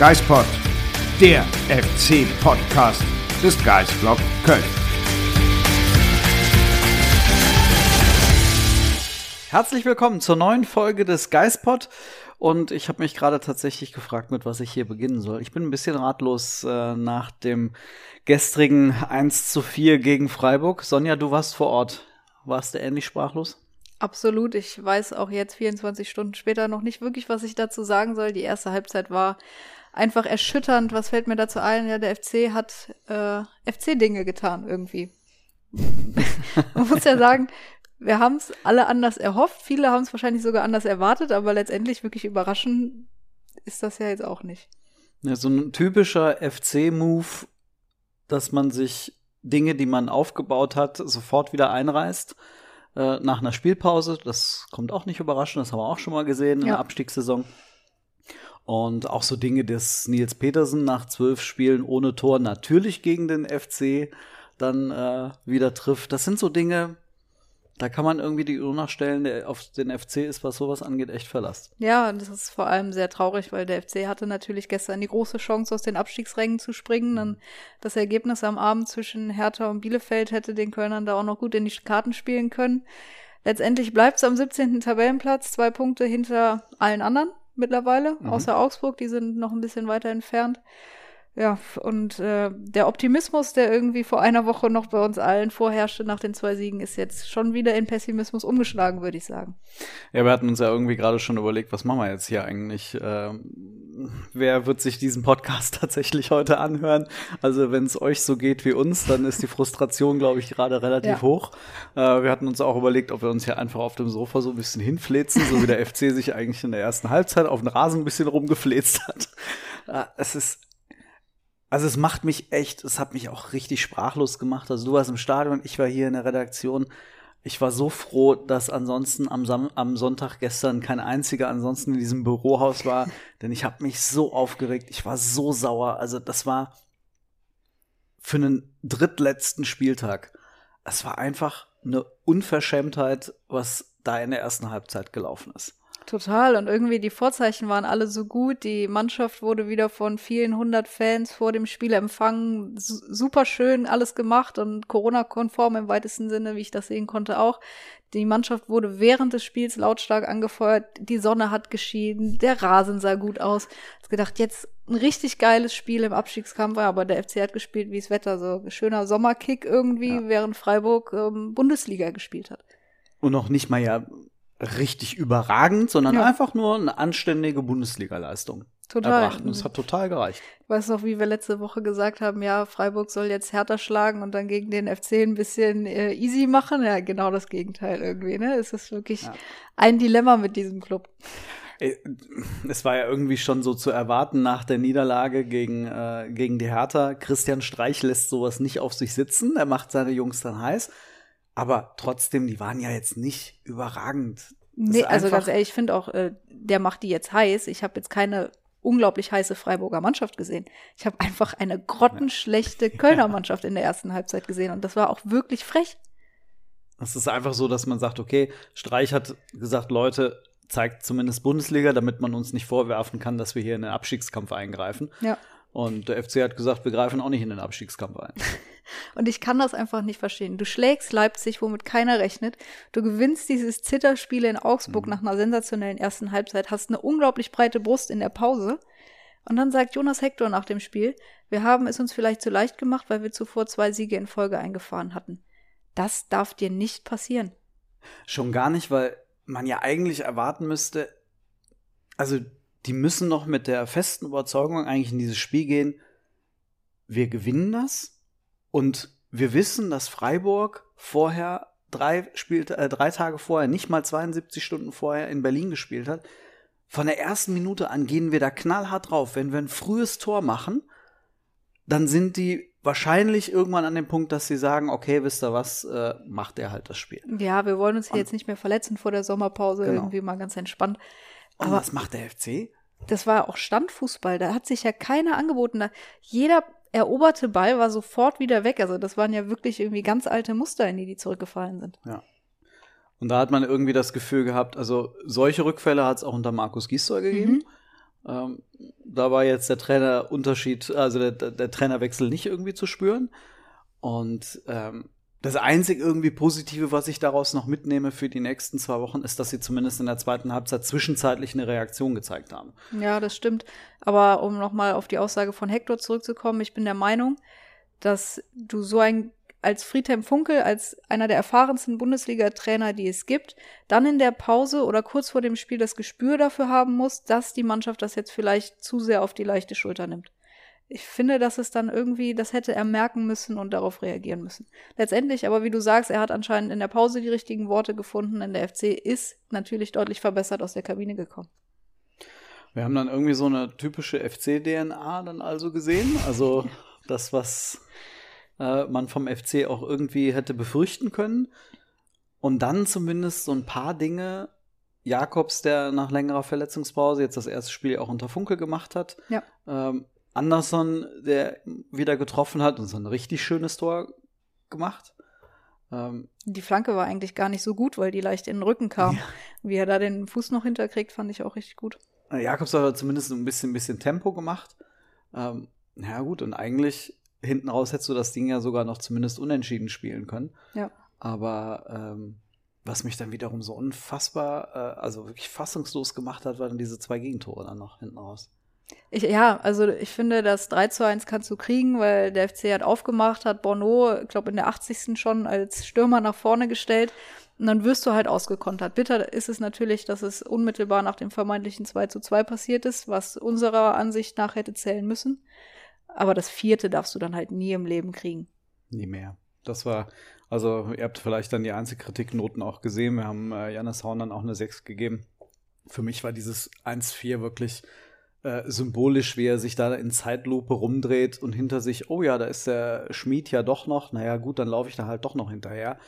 Geispod, der FC-Podcast des Geistblog Köln. Herzlich willkommen zur neuen Folge des Geistpod. Und ich habe mich gerade tatsächlich gefragt, mit was ich hier beginnen soll. Ich bin ein bisschen ratlos äh, nach dem gestrigen 1 zu 4 gegen Freiburg. Sonja, du warst vor Ort. Warst du ähnlich sprachlos? Absolut. Ich weiß auch jetzt 24 Stunden später noch nicht wirklich, was ich dazu sagen soll. Die erste Halbzeit war einfach erschütternd. Was fällt mir dazu ein? Ja, der FC hat äh, FC-Dinge getan irgendwie. Man muss ja sagen, wir haben es alle anders erhofft. Viele haben es wahrscheinlich sogar anders erwartet, aber letztendlich wirklich überraschend ist das ja jetzt auch nicht. Ja, so ein typischer FC-Move, dass man sich Dinge, die man aufgebaut hat, sofort wieder einreißt äh, nach einer Spielpause. Das kommt auch nicht überraschend, das haben wir auch schon mal gesehen in Ja. der Abstiegssaison. Und auch so Dinge, dass Nils Petersen nach zwölf Spielen ohne Tor natürlich gegen den FC dann äh, wieder trifft. Das sind so Dinge, da kann man irgendwie die Uhr nachstellen, der auf den FC ist, was sowas angeht, echt verlasst. Ja, und das ist vor allem sehr traurig, weil der FC hatte natürlich gestern die große Chance, aus den Abstiegsrängen zu springen. Dann das Ergebnis am Abend zwischen Hertha und Bielefeld hätte den Kölnern da auch noch gut in die Karten spielen können. Letztendlich bleibt es am 17. Tabellenplatz, zwei Punkte hinter allen anderen mittlerweile, außer Augsburg, die sind noch ein bisschen weiter entfernt. Ja, und äh, der Optimismus, der irgendwie vor einer Woche noch bei uns allen vorherrschte nach den zwei Siegen, ist jetzt schon wieder in Pessimismus umgeschlagen, würde ich sagen. Ja, wir hatten uns ja irgendwie gerade schon überlegt, was machen wir jetzt hier eigentlich? Ähm, wer wird sich diesen Podcast tatsächlich heute anhören? Also wenn es euch so geht wie uns, dann ist die Frustration, glaube ich, gerade relativ Ja. hoch. Äh, wir hatten uns auch überlegt, ob wir uns hier einfach auf dem Sofa so ein bisschen hinfläzen, so wie der FC sich eigentlich in der ersten Halbzeit auf den Rasen ein bisschen rumgefläzt hat. Äh, es ist also es macht mich echt, es hat mich auch richtig sprachlos gemacht. Also du warst im Stadion, ich war hier in der Redaktion. Ich war so froh, dass ansonsten am, Sam am Sonntag gestern kein einziger ansonsten in diesem Bürohaus war, denn ich habe mich so aufgeregt, ich war so sauer. Also das war für einen drittletzten Spieltag. Es war einfach eine Unverschämtheit, was da in der ersten Halbzeit gelaufen ist. Total. Und irgendwie die Vorzeichen waren alle so gut. Die Mannschaft wurde wieder von vielen hundert Fans vor dem Spiel empfangen. S super schön alles gemacht und Corona-konform im weitesten Sinne, wie ich das sehen konnte, auch. Die Mannschaft wurde während des Spiels lautstark angefeuert. Die Sonne hat geschieden. Der Rasen sah gut aus. Ich gedacht, jetzt ein richtig geiles Spiel im Abstiegskampf, aber der FC hat gespielt wie das Wetter. So ein schöner Sommerkick irgendwie, während Freiburg ähm, Bundesliga gespielt hat. Und noch nicht mal ja richtig überragend, sondern Ja. einfach nur eine anständige Bundesliga-Leistung Total. erbracht. Und es hat total gereicht. Ich weiß noch, wie wir letzte Woche gesagt haben, ja, Freiburg soll jetzt härter schlagen und dann gegen den FC ein bisschen äh, easy machen. Ja, genau das Gegenteil irgendwie, ne? Es ist wirklich Ja. ein Dilemma mit diesem Club. Äh, Es war ja irgendwie schon so zu erwarten nach der Niederlage gegen, äh, gegen die Hertha. Christian Streich lässt sowas nicht auf sich sitzen. Er macht seine Jungs dann heiß. Aber trotzdem, die waren ja jetzt nicht überragend. Nee, also ganz ehrlich, ich finde auch, äh, der macht die jetzt heiß. Ich habe jetzt keine unglaublich heiße Freiburger Mannschaft gesehen. Ich habe einfach eine grottenschlechte Kölner Mannschaft in der ersten Halbzeit gesehen und das war auch wirklich frech. Es ist einfach so, dass man sagt, okay, Streich hat gesagt, Leute, zeigt zumindest Bundesliga, damit man uns nicht vorwerfen kann, dass wir hier in den Abstiegskampf eingreifen. Ja. Und der FC hat gesagt, wir greifen auch nicht in den Abstiegskampf ein. Und ich kann das einfach nicht verstehen. Du schlägst Leipzig, womit keiner rechnet. Du gewinnst dieses Zitterspiel in Augsburg nach einer sensationellen ersten Halbzeit, hast eine unglaublich breite Brust in der Pause. Und dann sagt Jonas Hector nach dem Spiel, wir haben es uns vielleicht zu leicht gemacht, weil wir zuvor zwei Siege in Folge eingefahren hatten. Das darf dir nicht passieren. Schon gar nicht, weil man ja eigentlich erwarten müsste, also die müssen noch mit der festen Überzeugung eigentlich in dieses Spiel gehen, wir gewinnen das und wir wissen, dass Freiburg vorher drei, spielt, äh, drei Tage vorher, nicht mal 72 Stunden vorher in Berlin gespielt hat. Von der ersten Minute an gehen wir da knallhart drauf. Wenn wir ein frühes Tor machen, dann sind die wahrscheinlich irgendwann an dem Punkt, dass sie sagen, okay, wisst ihr was, äh, macht er halt das Spiel. Ja, wir wollen uns hier jetzt nicht mehr verletzen vor der Sommerpause, Genau. irgendwie mal ganz entspannt. Und Aber- was macht der FC? Das war auch Standfußball, da hat sich ja keiner angeboten. Da, jeder eroberte Ball war sofort wieder weg. Also das waren ja wirklich irgendwie ganz alte Muster, in die die zurückgefallen sind. Und da hat man irgendwie das Gefühl gehabt, also solche Rückfälle hat es auch unter Markus Gisdol gegeben. Ähm, da war jetzt der Trainerunterschied, also der, der, der Trainerwechsel nicht irgendwie zu spüren. Und ähm, das einzig irgendwie Positive, was ich daraus noch mitnehme für die nächsten zwei Wochen, ist, dass sie zumindest in der zweiten Halbzeit zwischenzeitlich eine Reaktion gezeigt haben. Ja, das stimmt. Aber um nochmal auf die Aussage von Hector zurückzukommen, ich bin der Meinung, dass du so ein als Friedhelm Funkel, als einer der erfahrensten Bundesliga-Trainer, die es gibt, dann in der Pause oder kurz vor dem Spiel das Gespür dafür haben musst, dass die Mannschaft das jetzt vielleicht zu sehr auf die leichte Schulter nimmt. Ich finde, dass es dann irgendwie, das hätte er merken müssen und darauf reagieren müssen. Letztendlich, aber wie du sagst, er hat anscheinend in der Pause die richtigen Worte gefunden, denn der FC ist natürlich deutlich verbessert aus der Kabine gekommen. Wir haben dann irgendwie so eine typische FC-DNA dann also gesehen. Also das, was äh, man vom FC auch irgendwie hätte befürchten können. Und dann zumindest so ein paar Dinge. Jakobs, der nach längerer Verletzungspause jetzt das erste Spiel auch unter Funke gemacht hat. Ja. Ähm, Anderson, der wieder getroffen hat und so ein richtig schönes Tor gemacht. Ähm, Die Flanke war eigentlich gar nicht so gut, weil die leicht in den Rücken kam. Wie er da den Fuß noch hinterkriegt, fand ich auch richtig gut. Jakobs hat aber zumindest ein bisschen, ein bisschen Tempo gemacht. Ähm, ja, gut, und eigentlich hinten raus hättest du das Ding ja sogar noch zumindest unentschieden spielen können. Ja. Aber ähm, was mich dann wiederum so unfassbar, äh, also wirklich fassungslos gemacht hat, waren diese zwei Gegentore dann noch hinten raus. Ich, ja, also ich finde, das 3 zu 1 kannst du kriegen, weil der FC hat aufgemacht, hat Bono, ich glaube in der 80. schon als Stürmer nach vorne gestellt und dann wirst du halt ausgekontert. Bitter ist es natürlich, dass es unmittelbar nach dem vermeintlichen 2 zu 2 passiert ist, was unserer Ansicht nach hätte zählen müssen. Aber das vierte darfst du dann halt nie im Leben kriegen. Nie mehr. Das war, also ihr habt vielleicht dann die Einzelkritiknoten auch gesehen. Wir haben äh, Janis Horn dann auch eine 6 gegeben. Für mich war dieses 1-4 wirklich äh, symbolisch, wie er sich da in Zeitlupe rumdreht und hinter sich, oh ja, da ist der Schmied ja doch noch. Naja, gut, dann laufe ich da halt doch noch hinterher.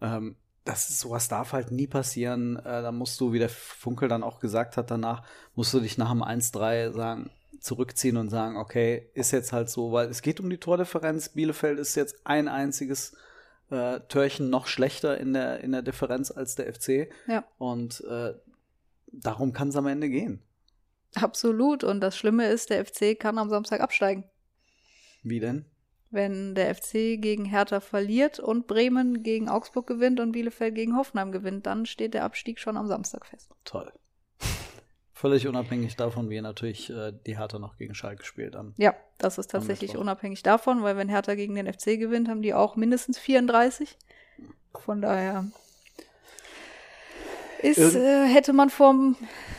Ähm, das ist, sowas darf halt nie passieren. Äh, da musst du, wie der Funkel dann auch gesagt hat danach, musst du dich nach dem 1-3 sagen, zurückziehen und sagen, okay, ist jetzt halt so, weil es geht um die Tordifferenz. Bielefeld ist jetzt ein einziges äh, Törchen noch schlechter in der, in der Differenz als der FC. Ja. Und äh, darum kann es am Ende gehen. Absolut. Und das Schlimme ist, der FC kann am Samstag absteigen. Wie denn? Wenn der FC gegen Hertha verliert und Bremen gegen Augsburg gewinnt und Bielefeld gegen Hoffenheim gewinnt, dann steht der Abstieg schon am Samstag fest. Toll. Völlig unabhängig davon, wie natürlich äh, die Hertha noch gegen Schalke spielt. Am Ja, das ist tatsächlich unabhängig davon, weil wenn Hertha gegen den FC gewinnt, haben die auch mindestens 34. Von daher ist, äh, hätte man vor,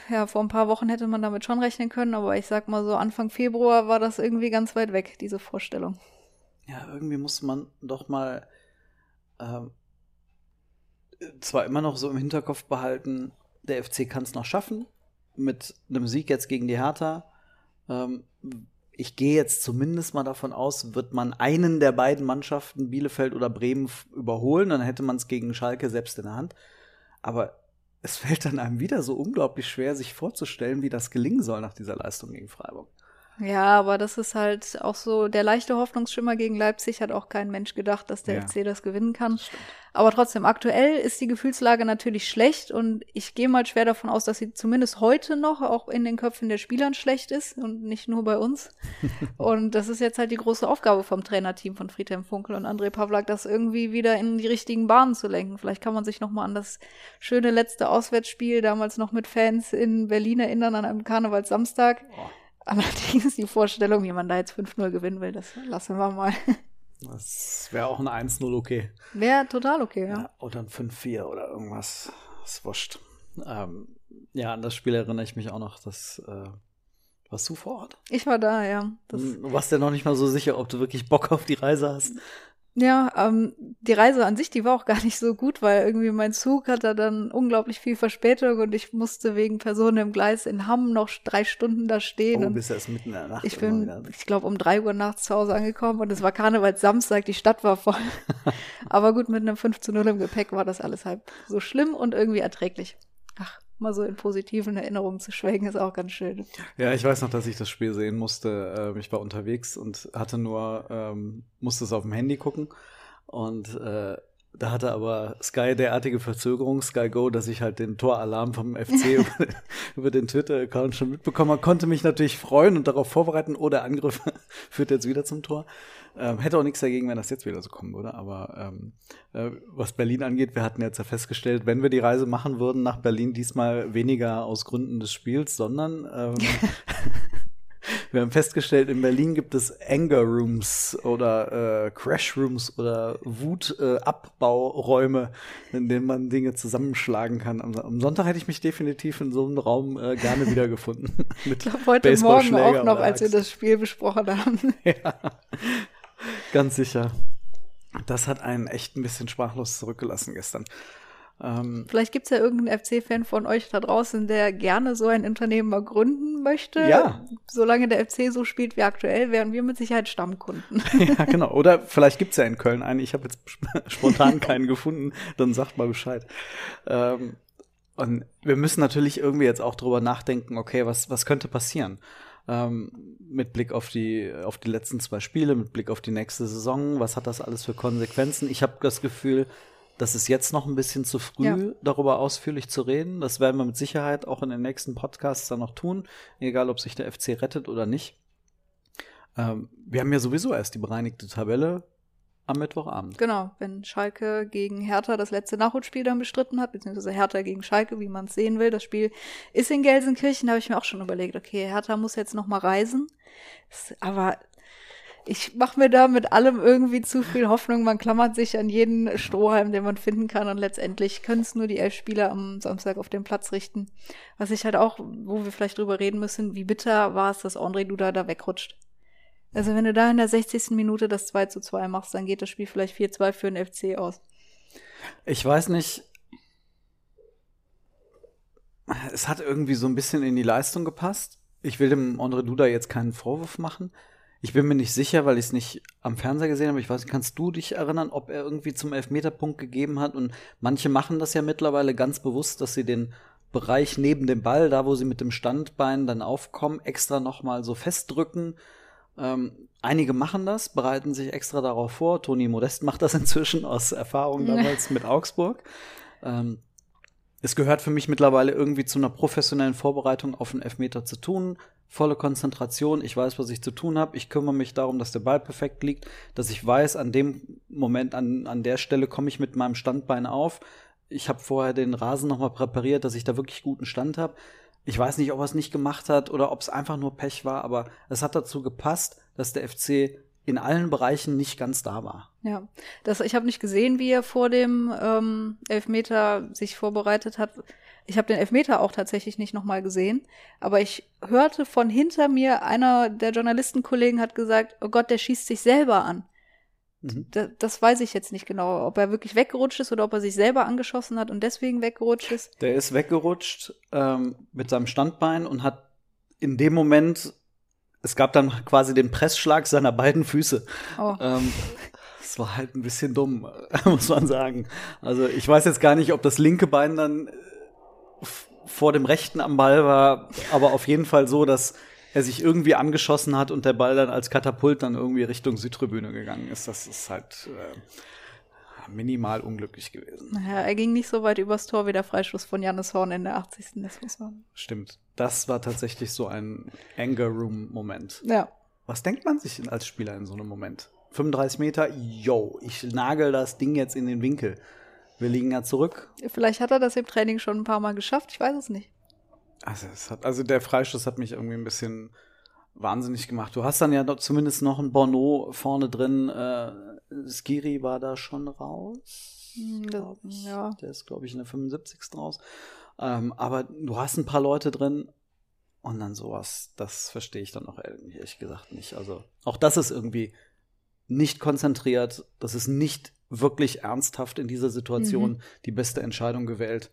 ja, vor ein paar Wochen hätte man damit schon rechnen können, aber ich sag mal so, Anfang Februar war das irgendwie ganz weit weg, diese Vorstellung. ja, irgendwie muss man doch mal ähm, zwar immer noch so im Hinterkopf behalten, der FC kann es noch schaffen, mit einem Sieg jetzt gegen die Hertha. Ähm, ich gehe jetzt zumindest mal davon aus, wird man einen der beiden Mannschaften, Bielefeld oder Bremen, überholen, dann hätte man es gegen Schalke selbst in der Hand. Aber es fällt dann einem wieder so unglaublich schwer, sich vorzustellen, wie das gelingen soll nach dieser Leistung gegen Freiburg. Ja, aber das ist halt auch so, der leichte Hoffnungsschimmer gegen Leipzig hat auch kein Mensch gedacht, dass der Ja. FC das gewinnen kann. Aber trotzdem, aktuell ist die Gefühlslage natürlich schlecht und ich gehe mal schwer davon aus, dass sie zumindest heute noch auch in den Köpfen der Spielern schlecht ist und nicht nur bei uns. und das ist jetzt halt die große Aufgabe vom Trainerteam von Friedhelm Funkel und André Pavlak, das irgendwie wieder in die richtigen Bahnen zu lenken. Vielleicht kann man sich noch mal an das schöne letzte Auswärtsspiel damals noch mit Fans in Berlin erinnern, an einem Karnevalssamstag. Allerdings die Vorstellung, wie man da jetzt 5-0 gewinnen will, das lassen wir mal. Das wäre auch ein 1-0 okay. Wäre total okay, ja. Ja, oder ein 5-4 oder irgendwas. Ist wurscht. Ähm, ja, an das Spiel erinnere ich mich auch noch. Das, äh, warst du vor Ort? Ich war da, ja. Das, Du warst ja noch nicht mal so sicher, ob du wirklich Bock auf die Reise hast. Ja, ähm, die Reise an sich, die war auch gar nicht so gut, weil irgendwie mein Zug hatte dann unglaublich viel Verspätung und ich musste wegen Personen im Gleis in Hamm noch drei Stunden da stehen. Oh, und bist erst mitten in der Nacht. ich bin, ich glaube, um drei Uhr nachts zu Hause angekommen und es war Karnevalssamstag, die Stadt war voll. Aber gut, mit einem 5 zu 0 im Gepäck war das alles halb so schlimm und irgendwie erträglich. Ach, mal so in positiven Erinnerungen zu schwelgen, ist auch ganz schön. Ja, ich weiß noch, dass ich das Spiel sehen musste. Ähm, ich war unterwegs und hatte nur, ähm, musste es auf dem Handy gucken. Und äh, da hatte aber Sky derartige Verzögerung, Sky Go, dass ich halt den Toralarm vom FC über, den- über den Twitter-Account schon mitbekommen habe. Konnte mich natürlich freuen und darauf vorbereiten, oh, der Angriff führt jetzt wieder zum Tor. Ähm, hätte auch nichts dagegen, wenn das jetzt wieder so kommen würde. Aber ähm, äh, was Berlin angeht, wir hatten jetzt ja festgestellt, wenn wir die Reise machen würden nach Berlin, diesmal weniger aus Gründen des Spiels, sondern ähm, wir haben festgestellt, in Berlin gibt es Anger Rooms oder äh, Crash Rooms oder Wutabbauräume, in denen man Dinge zusammenschlagen kann. Am, am Sonntag hätte ich mich definitiv in so einem Raum äh, gerne wiedergefunden. Ich glaube, heute Morgen auch noch, als wir das Spiel besprochen haben. Ja, ganz sicher. Das hat einen echt ein bisschen sprachlos zurückgelassen gestern. Ähm, Vielleicht gibt's ja irgendeinen FC-Fan von euch da draußen, der gerne so ein Unternehmen mal gründen möchte. Ja. Solange der FC so spielt wie aktuell, wären wir mit Sicherheit Stammkunden. ja, genau. Oder vielleicht gibt's ja in Köln einen. Ich habe jetzt sp- spontan keinen gefunden. Dann sagt mal Bescheid. Ähm, und wir müssen natürlich irgendwie jetzt auch drüber nachdenken, okay, was, was könnte passieren? Ähm, mit Blick auf die, auf die letzten zwei Spiele, mit Blick auf die nächste Saison, was hat das alles für Konsequenzen? Ich habe das Gefühl, das ist jetzt noch ein bisschen zu früh, Ja. darüber ausführlich zu reden. Das werden wir mit Sicherheit auch in den nächsten Podcasts dann noch tun, egal ob sich der FC rettet oder nicht. Ähm, wir haben ja sowieso erst die bereinigte Tabelle am Mittwochabend. genau, wenn Schalke gegen Hertha das letzte Nachholspiel dann bestritten hat, beziehungsweise Hertha gegen Schalke, wie man es sehen will. Das Spiel ist in Gelsenkirchen, da habe ich mir auch schon überlegt, okay, Hertha muss jetzt noch mal reisen. Aber ich mache mir da mit allem irgendwie zu viel Hoffnung. Man klammert sich an jeden Strohhalm, den man finden kann. Und letztendlich können es nur die elf Spieler am Samstag auf den Platz richten. Was ich halt auch, wo wir vielleicht drüber reden müssen, wie bitter war es, dass André Duda da wegrutscht. Also wenn du da in der 60. Minute das 2 zu 2 machst, dann geht das Spiel vielleicht 4-2 für den FC aus. Ich weiß nicht. Es hat irgendwie so ein bisschen in die Leistung gepasst. Ich will dem Andre Duda jetzt keinen Vorwurf machen. Ich bin mir nicht sicher, weil ich es nicht am Fernseher gesehen habe. Ich weiß nicht, kannst du dich erinnern, ob er irgendwie zum Elfmeterpunkt gegeben hat? Und manche machen das ja mittlerweile ganz bewusst, dass sie den Bereich neben dem Ball, da wo sie mit dem Standbein dann aufkommen, extra nochmal so festdrücken. Ähm, einige machen das, bereiten sich extra darauf vor. Toni Modest macht das inzwischen aus Erfahrung damals mit Augsburg. Ähm, es gehört für mich mittlerweile irgendwie zu einer professionellen Vorbereitung auf einen Elfmeter zu tun. Volle Konzentration, ich weiß, was ich zu tun habe. Ich kümmere mich darum, dass der Ball perfekt liegt, dass ich weiß, an dem Moment, an, an der Stelle komme ich mit meinem Standbein auf. Ich habe vorher den Rasen nochmal präpariert, dass ich da wirklich guten Stand habe. Ich weiß nicht, ob er es nicht gemacht hat oder ob es einfach nur Pech war, aber es hat dazu gepasst, dass der FC in allen Bereichen nicht ganz da war. Ja, das, ich habe nicht gesehen, wie er vor dem ähm, Elfmeter sich vorbereitet hat. Ich habe den Elfmeter auch tatsächlich nicht nochmal gesehen, aber ich hörte von hinter mir, einer der Journalistenkollegen hat gesagt, oh Gott, der schießt sich selber an. Mhm. Da, das weiß ich jetzt nicht genau, ob er wirklich weggerutscht ist oder ob er sich selber angeschossen hat und deswegen weggerutscht ist. Der ist weggerutscht ähm, mit seinem Standbein und hat in dem Moment, es gab dann quasi den Pressschlag seiner beiden Füße. Oh. Ähm, das war halt ein bisschen dumm, muss man sagen. Also ich weiß jetzt gar nicht, ob das linke Bein dann äh, vor dem rechten am Ball war, aber auf jeden Fall so, dass er sich irgendwie angeschossen hat und der Ball dann als Katapult dann irgendwie Richtung Südtribüne gegangen ist. Das ist halt äh, minimal unglücklich gewesen. Naja, er ging nicht so weit übers Tor wie der Freistoß von Jannis Horn in der 80. Das muss man. Stimmt. Das war tatsächlich so ein Anger Room Moment. Ja. Was denkt man sich als Spieler in so einem Moment? 35 Meter, yo, ich nagel das Ding jetzt in den Winkel. Wir liegen ja zurück. Vielleicht hat er das im Training schon ein paar Mal geschafft, ich weiß es nicht. Also, es hat, also der Freistoß hat mich irgendwie ein bisschen wahnsinnig gemacht. Du hast dann ja zumindest noch ein Bono vorne drin. Äh, Skiri war da schon raus. Hm, ich. ja. Der ist, glaube ich, in der 75. raus. Ähm, aber du hast ein paar Leute drin und dann sowas, das verstehe ich dann auch ehrlich gesagt nicht. Also auch das ist irgendwie nicht konzentriert. Das ist nicht wirklich ernsthaft in dieser Situation Mhm. die beste Entscheidung gewählt.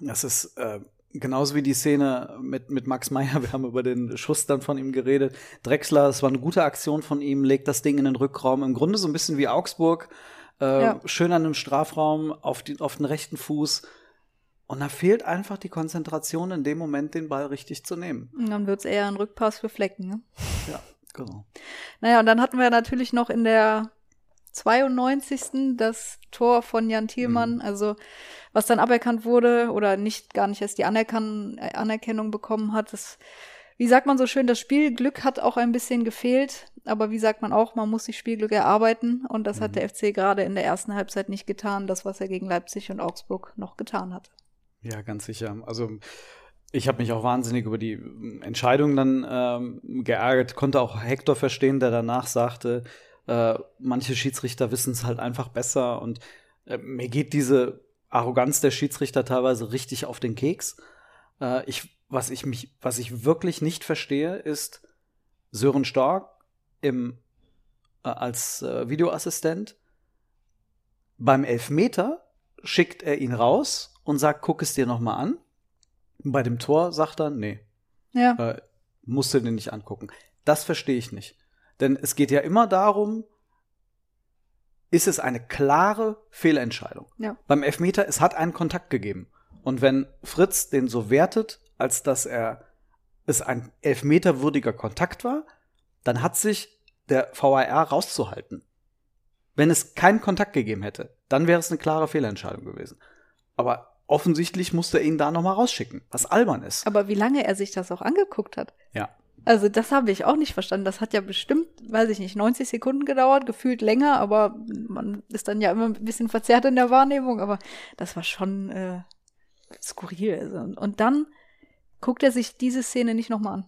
Das ist äh, genauso wie die Szene mit, mit Max Meyer. Wir haben über den Schuss dann von ihm geredet. Drexler, es war eine gute Aktion von ihm, legt das Ding in den Rückraum. Im Grunde so ein bisschen wie Augsburg. Äh, Ja. Schön an dem Strafraum, auf, die, auf den rechten Fuß. Und da fehlt einfach die Konzentration, in dem Moment den Ball richtig zu nehmen. Und dann wird's eher ein Rückpass für Flecken. Ne? Ja, genau. Naja, und dann hatten wir natürlich noch in der 92. das Tor von Jan Thielmann, also was dann aberkannt wurde oder nicht gar nicht erst die Anerkan Anerkennung bekommen hat. Das, wie sagt man so schön, das Spielglück hat auch ein bisschen gefehlt, aber wie sagt man auch, man muss sich Spielglück erarbeiten und das hat der FC gerade in der ersten Halbzeit nicht getan, das was er gegen Leipzig und Augsburg noch getan hat. Ja, ganz sicher. Also ich habe mich auch wahnsinnig über die ähm, Entscheidung dann ähm, geärgert, konnte auch Hector verstehen, der danach sagte, äh, manche Schiedsrichter wissen es halt einfach besser und äh, mir geht diese Arroganz der Schiedsrichter teilweise richtig auf den Keks. Äh, ich, was ich mich, was ich wirklich nicht verstehe, ist Sören Stork im, äh, als äh, Videoassistent beim Elfmeter schickt er ihn raus und sagt, guck es dir noch mal an. Bei dem Tor sagt er, nee, Ja, äh, musst du den nicht angucken. Das verstehe ich nicht. Denn es geht ja immer darum, ist es eine klare Fehlentscheidung. Ja. Beim Elfmeter, es hat einen Kontakt gegeben. Und wenn Fritz den so wertet, als dass er es ein elfmeterwürdiger Kontakt war, dann hat sich der VAR rauszuhalten. Wenn es keinen Kontakt gegeben hätte, dann wäre es eine klare Fehlentscheidung gewesen. Aber offensichtlich musste er ihn da noch mal rausschicken, was albern ist. aber wie lange er sich das auch angeguckt hat. Ja. Also das habe ich auch nicht verstanden. Das hat ja bestimmt, weiß ich nicht, 90 Sekunden gedauert, gefühlt länger, aber man ist dann ja immer ein bisschen verzerrt in der Wahrnehmung, aber das war schon äh, skurril. Also. Und dann guckt er sich diese Szene nicht nochmal an.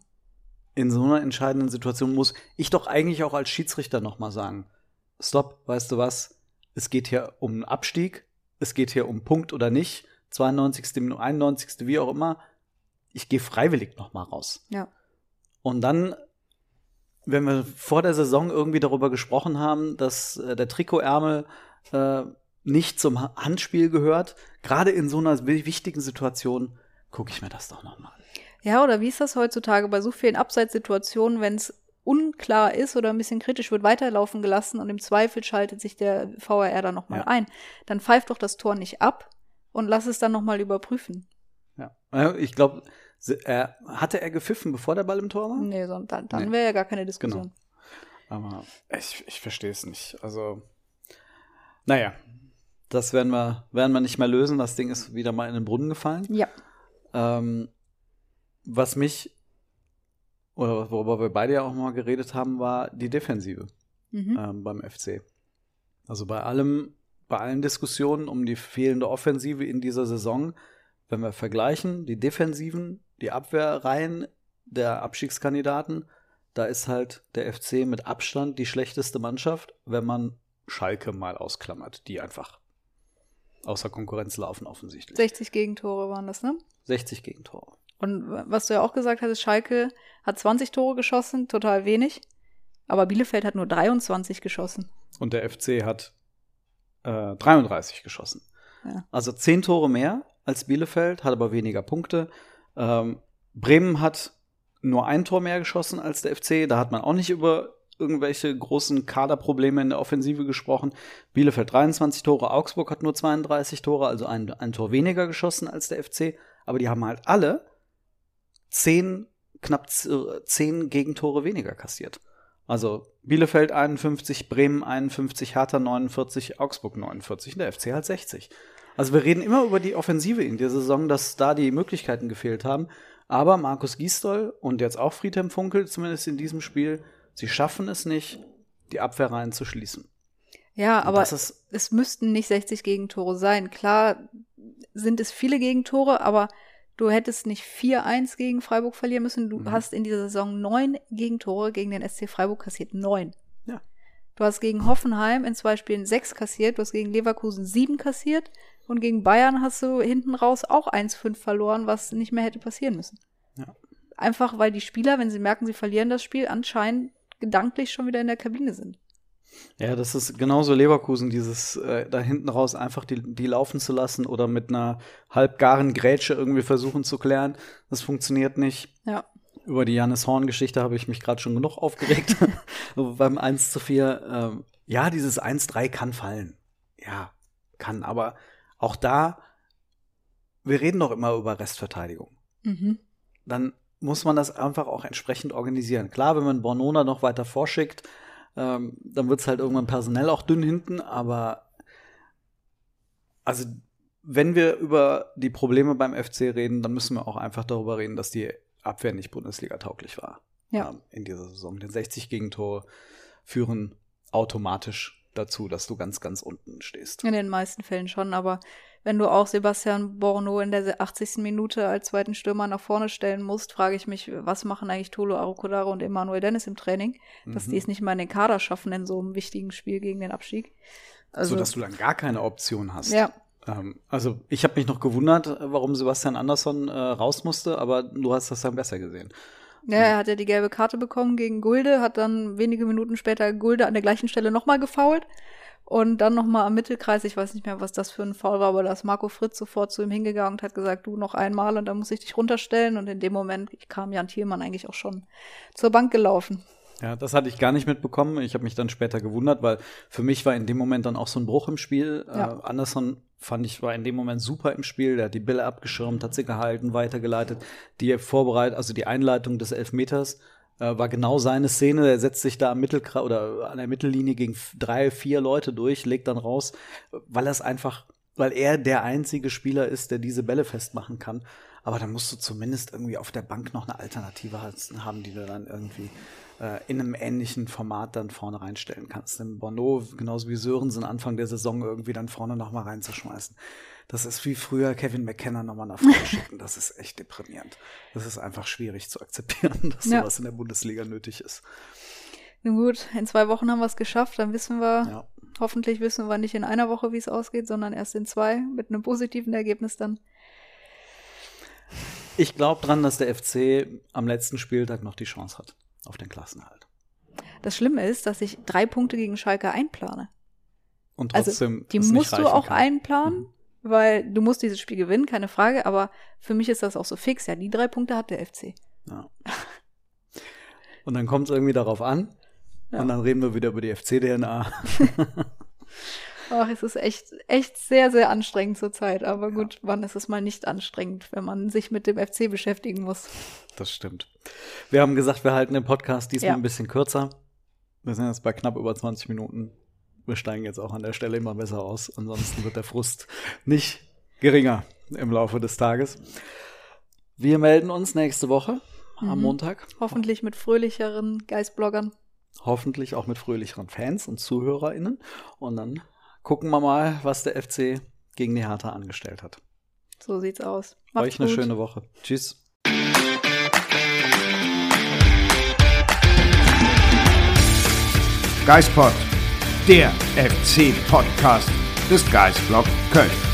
in so einer entscheidenden Situation muss ich doch eigentlich auch als Schiedsrichter noch mal sagen, stopp, weißt du was, es geht hier um einen Abstieg, es geht hier um Punkt oder nicht, 92., Minute, 91., wie auch immer, ich gehe freiwillig noch mal raus. Ja. Und dann, wenn wir vor der Saison irgendwie darüber gesprochen haben, dass äh, der Trikotärmel äh, nicht zum Ha- Handspiel gehört, gerade in so einer wi- wichtigen Situation, gucke ich mir das doch noch mal an. Ja, oder wie ist das heutzutage bei so vielen Abseitssituationen, wenn es unklar ist oder ein bisschen kritisch wird, weiterlaufen gelassen und im Zweifel schaltet sich der VRR dann nochmal Ja. ein. Dann pfeift doch das Tor nicht ab und lass es dann nochmal überprüfen. Ja. Ich glaube, er, hatte er gepfiffen, bevor der Ball im Tor war? Nee, so, dann, dann Nee. wäre ja gar keine Diskussion. Aber ich, ich verstehe es nicht. Also, naja, das werden wir, werden wir nicht mehr lösen. Das Ding ist wieder mal in den Brunnen gefallen. Ja. Ähm, was mich, oder worüber wir beide ja auch mal geredet haben, war die Defensive Mhm. ähm, beim FC. Also bei allem, bei allen Diskussionen um die fehlende Offensive in dieser Saison, wenn wir vergleichen, die Defensiven, die Abwehrreihen der Abstiegskandidaten, da ist halt der FC mit Abstand die schlechteste Mannschaft, wenn man Schalke mal ausklammert, die einfach außer Konkurrenz laufen offensichtlich. 60 Gegentore waren das, ne? 60 Gegentore. Und was du ja auch gesagt hattest, Schalke hat 20 Tore geschossen, total wenig. Aber Bielefeld hat nur 23 geschossen. Und der FC hat äh, 33 geschossen. Ja. Also 10 Tore mehr als Bielefeld, hat aber weniger Punkte. Ähm, Bremen hat nur ein Tor mehr geschossen als der FC. Da hat man auch nicht über irgendwelche großen Kaderprobleme in der Offensive gesprochen. Bielefeld 23 Tore, Augsburg hat nur 32 Tore, also ein, ein Tor weniger geschossen als der FC. Aber die haben halt alle 10, knapp 10 Gegentore weniger kassiert. Also Bielefeld 51, Bremen 51, Hertha 49, Augsburg 49 und der FC halt 60. Also wir reden immer über die Offensive in der Saison, dass da die Möglichkeiten gefehlt haben. Aber Markus Gisdol und jetzt auch Friedhelm Funkel, zumindest in diesem Spiel, sie schaffen es nicht, die Abwehrreihen zu schließen. Ja, aber es müssten nicht 60 Gegentore sein. Klar sind es viele Gegentore, aber du hättest nicht 4-1 gegen Freiburg verlieren müssen. Du Mhm. hast in dieser Saison neun Gegentore gegen den SC Freiburg kassiert. Neun. Ja. Du hast gegen Hoffenheim in zwei Spielen sechs kassiert, du hast gegen Leverkusen sieben kassiert und gegen Bayern hast du hinten raus auch 1-5 verloren, was nicht mehr hätte passieren müssen. Ja. Einfach weil die Spieler, wenn sie merken, sie verlieren das Spiel, anscheinend gedanklich schon wieder in der Kabine sind. Ja, das ist genauso Leverkusen, dieses äh, da hinten raus einfach die, die laufen zu lassen oder mit einer halbgaren Grätsche irgendwie versuchen zu klären. Das funktioniert nicht. Ja. Über die Janis Horn-Geschichte habe ich mich gerade schon genug aufgeregt. Beim 1 zu 4. Ähm, ja, dieses 1-3 kann fallen. Ja, kann. Aber auch da, wir reden doch immer über Restverteidigung. Mhm. Dann muss man das einfach auch entsprechend organisieren. Klar, wenn man Bornona noch weiter vorschickt, ähm, dann wird es halt irgendwann personell auch dünn hinten, aber also wenn wir über die Probleme beim FC reden, dann müssen wir auch einfach darüber reden, dass die Abwehr nicht Bundesliga tauglich war. Ja. Ähm, in dieser Saison. Den 60 Gegentore führen automatisch dazu, dass du ganz, ganz unten stehst. In den meisten Fällen schon, aber wenn du auch Sebastian Borno in der 80. Minute als zweiten Stürmer nach vorne stellen musst, frage ich mich, was machen eigentlich Tolo Arukodare und Emanuel Dennis im Training, dass Mhm. die es nicht mal in den Kader schaffen in so einem wichtigen Spiel gegen den Abstieg. Also, so dass du dann gar keine Option hast. ja, Ähm, also ich habe mich noch gewundert, äh, warum Sebastian Andersson äh, raus musste, aber du hast das dann besser gesehen. Ja, er hat ja die gelbe Karte bekommen gegen Gulde, hat dann wenige Minuten später Gulde an der gleichen Stelle nochmal gefoult und dann nochmal am Mittelkreis, ich weiß nicht mehr, was das für ein Foul war, aber da ist Marco Fritz sofort zu ihm hingegangen und hat gesagt, du noch einmal und dann muss ich dich runterstellen und in dem Moment kam Jan Thielmann eigentlich auch schon zur Bank gelaufen. Ja, das hatte ich gar nicht mitbekommen. Ich habe mich dann später gewundert, weil für mich war in dem Moment dann auch so ein Bruch im Spiel. Ja. Äh, Anderson fand ich war in dem Moment super im Spiel. Der hat die Bälle abgeschirmt, hat sie gehalten, weitergeleitet. Die Vorbereitung, also die Einleitung des Elfmeters äh, war genau seine Szene. Er setzt sich da am Mittelkreis oder an der Mittellinie gegen drei, vier Leute durch, legt dann raus, weil er es einfach, weil er der einzige Spieler ist, der diese Bälle festmachen kann. Aber dann musst du zumindest irgendwie auf der Bank noch eine Alternative haben, die du dann irgendwie äh, in einem ähnlichen Format dann vorne reinstellen kannst. Denn Bono, genauso wie Sörensen, Anfang der Saison irgendwie dann vorne noch mal reinzuschmeißen. Das ist wie früher Kevin McKenna nochmal nach vorne schicken. Das ist echt deprimierend. Das ist einfach schwierig zu akzeptieren, dass Ja. sowas in der Bundesliga nötig ist. Nun gut, in zwei Wochen haben wir es geschafft, dann wissen wir, Ja. hoffentlich wissen wir nicht in einer Woche, wie es ausgeht, sondern erst in zwei mit einem positiven Ergebnis dann. Ich glaube dran, dass der FC am letzten Spieltag noch die Chance hat auf den Klassenhalt. Das Schlimme ist, dass ich drei Punkte gegen Schalke einplane. Und Also trotzdem die es nicht musst du auch kann. einplanen, weil du musst dieses Spiel gewinnen, keine Frage, aber für mich ist das auch so fix. Ja, die drei Punkte hat der FC. Ja. Und dann kommt es irgendwie darauf an. Ja. Und dann reden wir wieder über die FC-DNA. Ach, es ist echt, echt sehr, sehr anstrengend zurzeit. Aber gut, wann ist es mal nicht anstrengend, wenn man sich mit dem FC beschäftigen muss? Das stimmt. Wir haben gesagt, wir halten den Podcast diesmal Ja. ein bisschen kürzer. Wir sind jetzt bei knapp über 20 Minuten. Wir steigen jetzt auch an der Stelle immer besser aus. Ansonsten wird der Frust nicht geringer im Laufe des Tages. Wir melden uns nächste Woche am Mhm. Montag. Hoffentlich mit fröhlicheren Geistbloggern. Hoffentlich auch mit fröhlicheren Fans und ZuhörerInnen. Und dann gucken wir mal, was der FC gegen die Hertha angestellt hat. So sieht's aus. Macht's Euch eine gut. schöne Woche. Tschüss. Geispod, der FC-Podcast des Geistblog Köln.